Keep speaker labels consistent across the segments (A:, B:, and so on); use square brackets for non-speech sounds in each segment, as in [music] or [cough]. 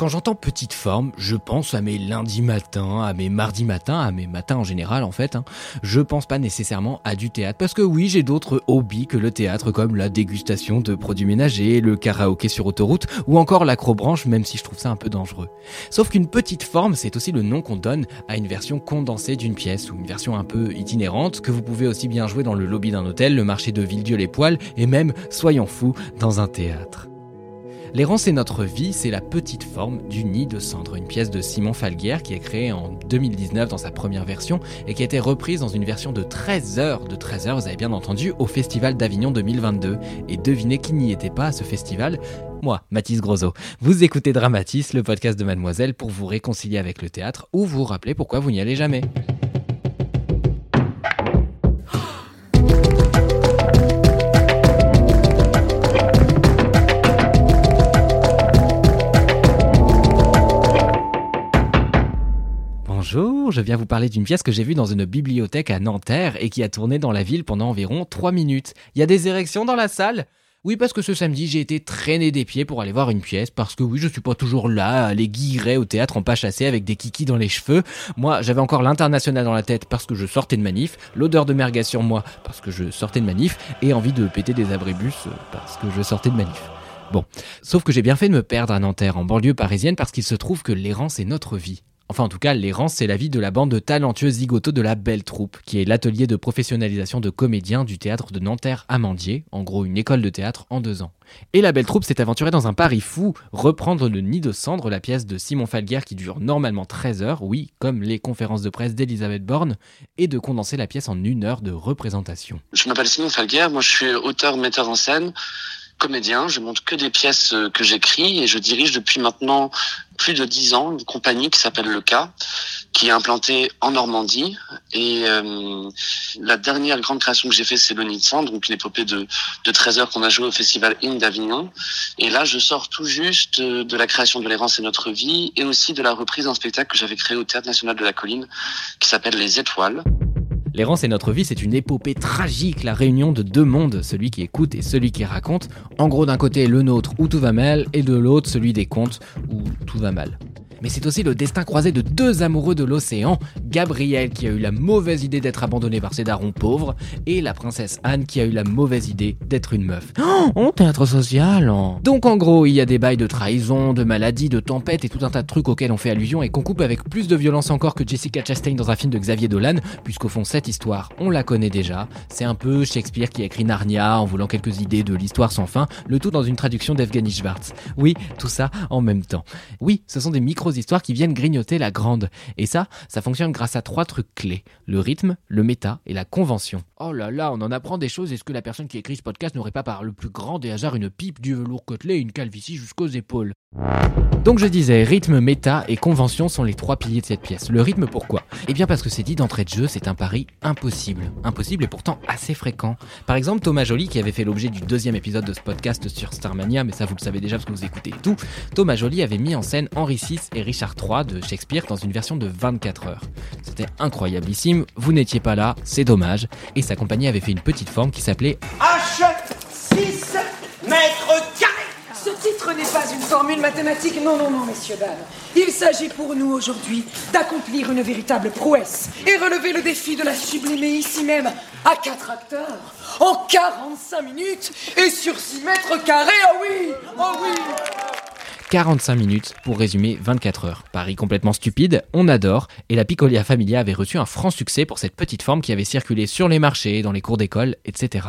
A: Quand j'entends petite forme, je pense à mes lundis matins, à mes mardis matins, à mes matins en général en fait. Hein. Je pense pas nécessairement à du théâtre parce que oui, j'ai d'autres hobbies que le théâtre comme la dégustation de produits ménagers, le karaoké sur autoroute ou encore l'acrobranche même si je trouve ça un peu dangereux. Sauf qu'une petite forme, c'est aussi le nom qu'on donne à une version condensée d'une pièce ou une version un peu itinérante que vous pouvez aussi bien jouer dans le lobby d'un hôtel, le marché de Villedieu-les-Poils et même, soyons fous, dans un théâtre. L'errance et notre vie, c'est la petite forme du Nid de cendre, une pièce de Simon Falguière qui est créée en 2019 dans sa première version et qui a été reprise dans une version de 13 heures, de 13 heures, vous avez bien entendu, au Festival d'Avignon 2022. Et devinez qui n'y était pas à ce festival? Moi, Mathis Grosot. Vous écoutez Dramatis, le podcast de Mademoiselle, pour vous réconcilier avec le théâtre ou vous rappeler pourquoi vous n'y allez jamais. Je viens vous parler d'une pièce que j'ai vue dans une bibliothèque à Nanterre et qui a tourné dans la ville pendant environ 3 minutes. Il y a des érections dans la salle? Oui, parce que ce samedi, j'ai été traîné des pieds pour aller voir une pièce, parce que oui, je suis pas toujours là, aller guirer au théâtre en pas chassé avec des kikis dans les cheveux. Moi, j'avais encore l'international dans la tête parce que je sortais de manif, l'odeur de merguez sur moi parce que je sortais de manif, et envie de péter des abribus parce que je sortais de manif. Bon, sauf que j'ai bien fait de me perdre à Nanterre, en banlieue parisienne, parce qu'il se trouve que l'errance est notre vie. Enfin, en tout cas, l'errance, c'est la vie de la bande de talentueux zigotos de la Belle Troupe, qui est l'atelier de professionnalisation de comédiens du théâtre de Nanterre-Amandier, en gros une école de théâtre en deux ans. Et la Belle Troupe s'est aventurée dans un pari fou, reprendre le Nid de cendre, la pièce de Simon Falguière qui dure normalement 13 heures, oui, comme les conférences de presse d'Elisabeth Borne, et de condenser la pièce en une heure de représentation.
B: Je m'appelle Simon Falguière, moi je suis auteur, metteur en scène, comédien, je monte que des pièces euh, que j'écris et je dirige depuis maintenant plus de dix ans une compagnie qui s'appelle Le Cas, qui est implantée en Normandie. Et euh, la dernière grande création que j'ai fait, c'est Le Sang, donc une épopée de, de 13 heures qu'on a joué au Festival In d'Avignon. Et là, je sors tout juste de la création de L'Errance et notre vie et aussi de la reprise d'un spectacle que j'avais créé au Théâtre National de la Colline qui s'appelle Les Étoiles.
A: L'errance et notre vie, c'est une épopée tragique, la réunion de deux mondes, celui qui écoute et celui qui raconte. En gros, d'un côté, le nôtre où tout va mal, et de l'autre, celui des contes où tout va mal mais c'est aussi le destin croisé de deux amoureux de l'océan, Gabriel qui a eu la mauvaise idée d'être abandonné par ses darons pauvres, et la princesse Anne qui a eu la mauvaise idée d'être une meuf. Oh, théâtre social hein. Donc en gros, il y a des bails de trahison, de maladie, de tempête et tout un tas de trucs auxquels on fait allusion et qu'on coupe avec plus de violence encore que Jessica Chastain dans un film de Xavier Dolan, puisqu'au fond cette histoire, on la connaît déjà. C'est un peu Shakespeare qui a écrit Narnia en voulant quelques idées de l'histoire sans fin, le tout dans une traduction d'Evgeny Schwartz. Oui, tout ça en même temps. Oui, ce sont des histoires qui viennent grignoter la grande. Et ça, ça fonctionne grâce à trois trucs clés. Le rythme, le méta et la convention. Oh là là, on en apprend des choses. Est-ce que la personne qui écrit ce podcast n'aurait pas par le plus grand des hasards une pipe, du velours côtelé et une calvitie jusqu'aux épaules donc je disais, rythme, méta et convention sont les trois piliers de cette pièce. Le rythme pourquoi? Eh bien parce que c'est dit d'entrée de jeu, c'est un pari impossible. Impossible et pourtant assez fréquent. Par exemple, Thomas Joly, qui avait fait l'objet du deuxième épisode de ce podcast sur Starmania, mais ça vous le savez déjà parce que vous écoutez tout, Thomas Joly avait mis en scène Henri VI et Richard III de Shakespeare dans une version de 24 heures. C'était incroyablissime, vous n'étiez pas là, c'est dommage, sa compagnie avait fait une petite forme qui s'appelait
C: H6 mètres ce titre n'est pas une formule mathématique, non, non, non, messieurs, dames. Il s'agit pour nous aujourd'hui d'accomplir une véritable prouesse et relever le défi de la sublimer ici même à quatre acteurs, en 45 minutes et sur 6 mètres carrés, oh oui, oh oui
A: 45 minutes pour résumer 24 heures. Paris complètement stupide, on adore, et la Piccolia Familia avait reçu un franc succès pour cette petite forme qui avait circulé sur les marchés, dans les cours d'école, etc.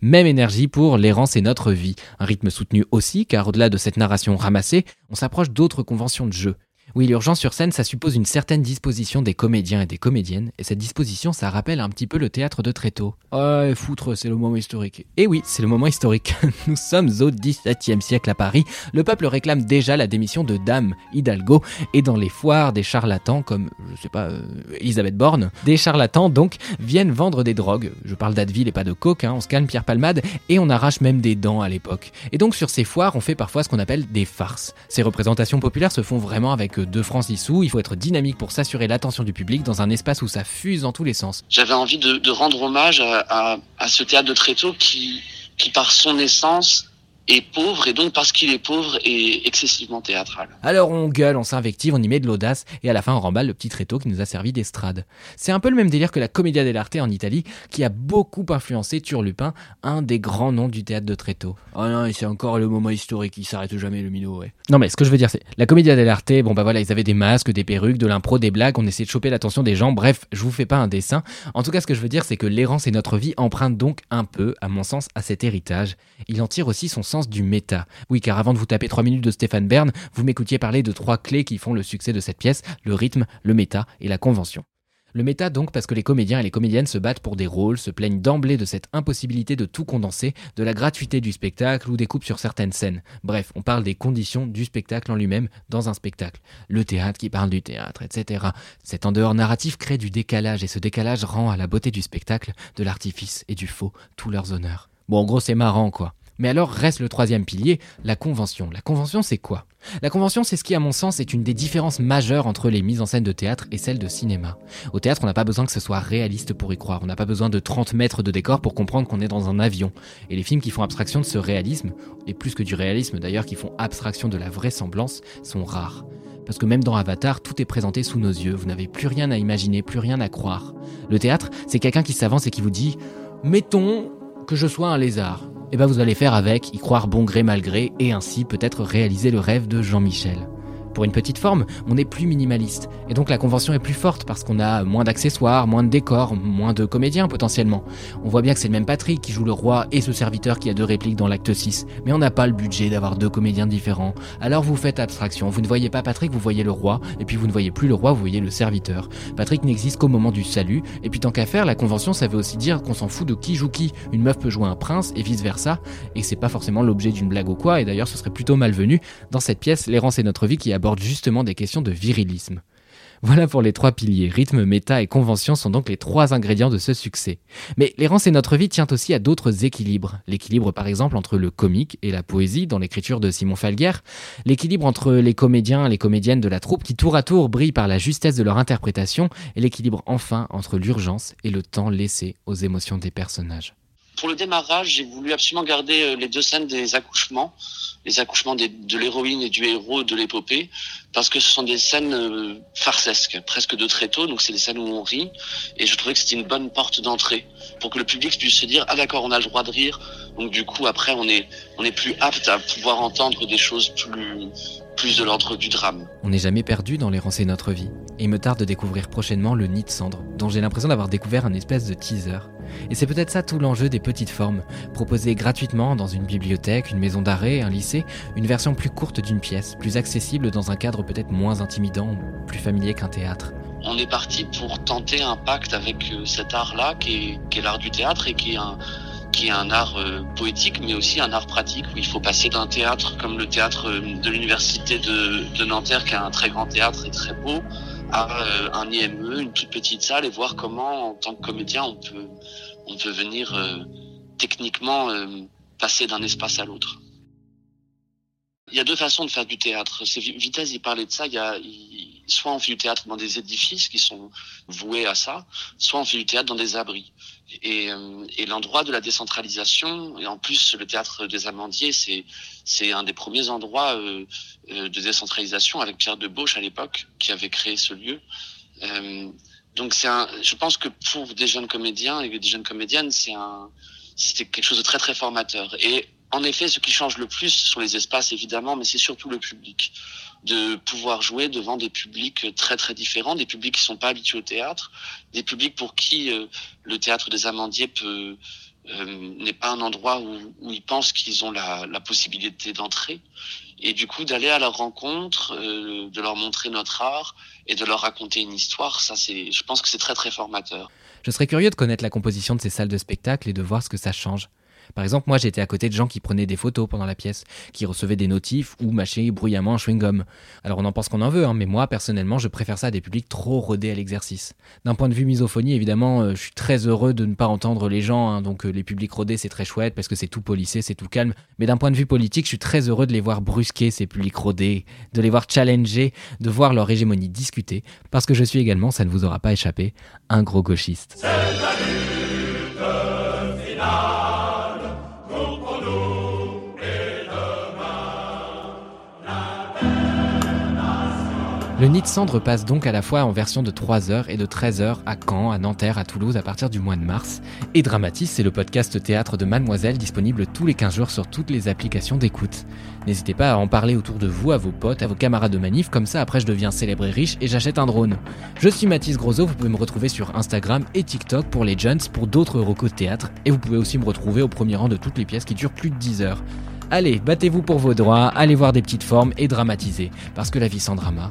A: Même énergie pour L'errance et notre vie, un rythme soutenu aussi, car au-delà de cette narration ramassée, on s'approche d'autres conventions de jeu. Oui, l'urgence sur scène, ça suppose une certaine disposition des comédiens et des comédiennes, et cette disposition, ça rappelle un petit peu le théâtre de Tréteau. Ouais, foutre, c'est le moment historique. Et eh oui, c'est le moment historique. [laughs] Nous sommes au XVIIe siècle à Paris. Le peuple réclame déjà la démission de Dame Hidalgo, et dans les foires, des charlatans comme, je sais pas, euh, Elisabeth Borne, des charlatans donc viennent vendre des drogues. Je parle d'Advil et pas de coke, hein, on se calme Pierre Palmade, et on arrache même des dents à l'époque. Et donc sur ces foires, on fait parfois ce qu'on appelle des farces. Ces représentations populaires se font vraiment avec de francs sous. Il faut être dynamique pour s'assurer l'attention du public dans un espace où ça fuse dans tous les sens.
B: J'avais envie de, rendre hommage à, à, ce théâtre de Tréteau qui, qui par son essence, est pauvre et donc parce qu'il est pauvre est excessivement théâtral.
A: Alors on gueule, on s'invective, on y met de l'audace et à la fin on remballe le petit tréteau qui nous a servi d'estrade. C'est un peu le même délire que la Commedia dell'arte en Italie qui a beaucoup influencé Turlupin, un des grands noms du théâtre de Tréteau. Oh non, c'est encore le moment historique, il s'arrête jamais le minot, ouais. Non mais ce que je veux dire c'est, la Commedia dell'arte, bon bah voilà, ils avaient des masques, des perruques, de l'impro, des blagues, on essayait de choper l'attention des gens, bref, je vous fais pas un dessin. En tout cas ce que je veux dire c'est que l'errance et notre vie empruntent donc un peu, à mon sens, à cet héritage. Il en tire aussi son du méta. Oui, car avant de vous taper 3 minutes de Stéphane Bern, vous m'écoutiez parler de trois clés qui font le succès de cette pièce, le rythme, le méta et la convention. Le méta donc parce que les comédiens et les comédiennes se battent pour des rôles, se plaignent d'emblée de cette impossibilité de tout condenser, de la gratuité du spectacle ou des coupes sur certaines scènes. Bref, on parle des conditions du spectacle en lui-même dans un spectacle. Le théâtre qui parle du théâtre, etc. Cet en dehors narratif crée du décalage et ce décalage rend à la beauté du spectacle, de l'artifice et du faux tous leurs honneurs. Bon, en gros, c'est marrant, quoi. Mais alors reste le troisième pilier, la convention. La convention, c'est quoi? La convention, c'est ce qui, à mon sens, est une des différences majeures entre les mises en scène de théâtre et celles de cinéma. Au théâtre, on n'a pas besoin que ce soit réaliste pour y croire. On n'a pas besoin de 30 mètres de décor pour comprendre qu'on est dans un avion. Et les films qui font abstraction de ce réalisme, et plus que du réalisme d'ailleurs, qui font abstraction de la vraisemblance, sont rares. Parce que même dans Avatar, tout est présenté sous nos yeux, vous n'avez plus rien à imaginer, plus rien à croire. Le théâtre, c'est quelqu'un qui s'avance et qui vous dit Mettons que je sois un lézard eh ben vous allez faire avec, y croire bon gré mal gré, et ainsi peut-être réaliser le rêve de Jean-Michel. Pour une petite forme, on est plus minimaliste. Et donc la convention est plus forte parce qu'on a moins d'accessoires, moins de décors, moins de comédiens potentiellement. On voit bien que c'est le même Patrick qui joue le roi et ce serviteur qui a deux répliques dans l'acte 6. Mais on n'a pas le budget d'avoir deux comédiens différents. Alors vous faites abstraction. Vous ne voyez pas Patrick, vous voyez le roi. Et puis vous ne voyez plus le roi, vous voyez le serviteur. Patrick n'existe qu'au moment du salut. Et puis tant qu'à faire, la convention ça veut aussi dire qu'on s'en fout de qui joue qui. Une meuf peut jouer un prince et vice versa. Et c'est pas forcément l'objet d'une blague ou quoi. Et d'ailleurs ce serait plutôt malvenu. Dans cette pièce, l'errance et notre vie qui a justement des questions de virilisme. Voilà pour les trois piliers. Rythme, méta et convention sont donc les trois ingrédients de ce succès. Mais l'errance et notre vie tient aussi à d'autres équilibres. L'équilibre par exemple entre le comique et la poésie dans l'écriture de Simon Falguer, l'équilibre entre les comédiens et les comédiennes de la troupe qui tour à tour brillent par la justesse de leur interprétation, et l'équilibre enfin entre l'urgence et le temps laissé aux émotions des personnages.
B: Pour le démarrage, j'ai voulu absolument garder euh, les deux scènes des accouchements, les accouchements de l'héroïne et du héros de l'épopée, parce que ce sont des scènes euh, farcesques, presque de tôt. donc c'est des scènes où on rit, et je trouvais que c'était une bonne porte d'entrée pour que le public puisse se dire ah d'accord, on a le droit de rire, donc du coup après on est on est plus apte à pouvoir entendre des choses plus plus de l'ordre du drame.
A: On n'est jamais perdu dans les et notre vie. Et il me tarde de découvrir prochainement le Nid de cendre, dont j'ai l'impression d'avoir découvert un espèce de teaser. Et c'est peut-être ça tout l'enjeu des petites formes, proposées gratuitement dans une bibliothèque, une maison d'arrêt, un lycée, une version plus courte d'une pièce, plus accessible dans un cadre peut-être moins intimidant, plus familier qu'un théâtre.
B: On est parti pour tenter un pacte avec euh, cet art-là, qui est, l'art du théâtre et qui est un, qui est un art euh, poétique, mais aussi un art pratique, où il faut passer d'un théâtre comme le théâtre euh, de l'université de, de Nanterre, qui est un très grand théâtre et très beau, à euh, un IME, une toute petite salle, et voir comment, en tant que comédien, on peut, on peut venir euh, techniquement passer d'un espace à l'autre. Il y a deux façons de faire du théâtre. Vitesse, il parlait de ça. Il y a, soit on fait du théâtre dans des édifices qui sont voués à ça, soit on fait du théâtre dans des abris. Et, euh, et l'endroit de la décentralisation, et en plus le théâtre des Amandiers, c'est c'est un des premiers endroits euh, euh de décentralisation avec Pierre de Bauche à l'époque qui avait créé ce lieu. Euh, donc c'est un, je pense que pour des jeunes comédiens et des jeunes comédiennes, c'est un, c'était quelque chose de très très formateur. Et en effet, ce qui change le plus ce sont les espaces évidemment, mais c'est surtout le public de pouvoir jouer devant des publics très très différents, des publics qui sont pas habitués au théâtre, des publics pour qui euh, le théâtre des Amandiers euh, n'est pas un endroit où, ils pensent qu'ils ont la, possibilité d'entrer. Et du coup, d'aller à leur rencontre, euh, de leur montrer notre art et de leur raconter une histoire, ça, je pense que c'est très très formateur.
A: Je serais curieux de connaître la composition de ces salles de spectacle et de voir ce que ça change. Par exemple, moi j'étais à côté de gens qui prenaient des photos pendant la pièce, qui recevaient des notifs ou mâchaient bruyamment un chewing-gum. Alors on en pense qu'on en veut, hein, mais moi personnellement je préfère ça à des publics trop rodés à l'exercice. D'un point de vue misophonie, évidemment, euh, je suis très heureux de ne pas entendre les gens, hein, donc euh, les publics rodés c'est très chouette parce que c'est tout polissé, c'est tout calme. Mais d'un point de vue politique, je suis très heureux de les voir brusquer ces publics rodés, de les voir challenger, de voir leur hégémonie discuter, parce que je suis également, ça ne vous aura pas échappé, un gros gauchiste. Le Nid de Cendre passe donc à la fois en version de 3h et de 13h à Caen, à Nanterre, à Toulouse à partir du mois de mars. Et Dramatis, c'est le podcast théâtre de Mademoiselle disponible tous les 15 jours sur toutes les applications d'écoute. N'hésitez pas à en parler autour de vous, à vos potes, à vos camarades de manif, comme ça après je deviens célèbre et riche et j'achète un drone. Je suis Mathis Grosso, vous pouvez me retrouver sur Instagram et TikTok pour les Jeunes, pour d'autres recos de théâtre, et vous pouvez aussi me retrouver au premier rang de toutes les pièces qui durent plus de 10 heures. Allez, battez-vous pour vos droits, allez voir des petites formes et dramatisez, parce que la vie sans drama,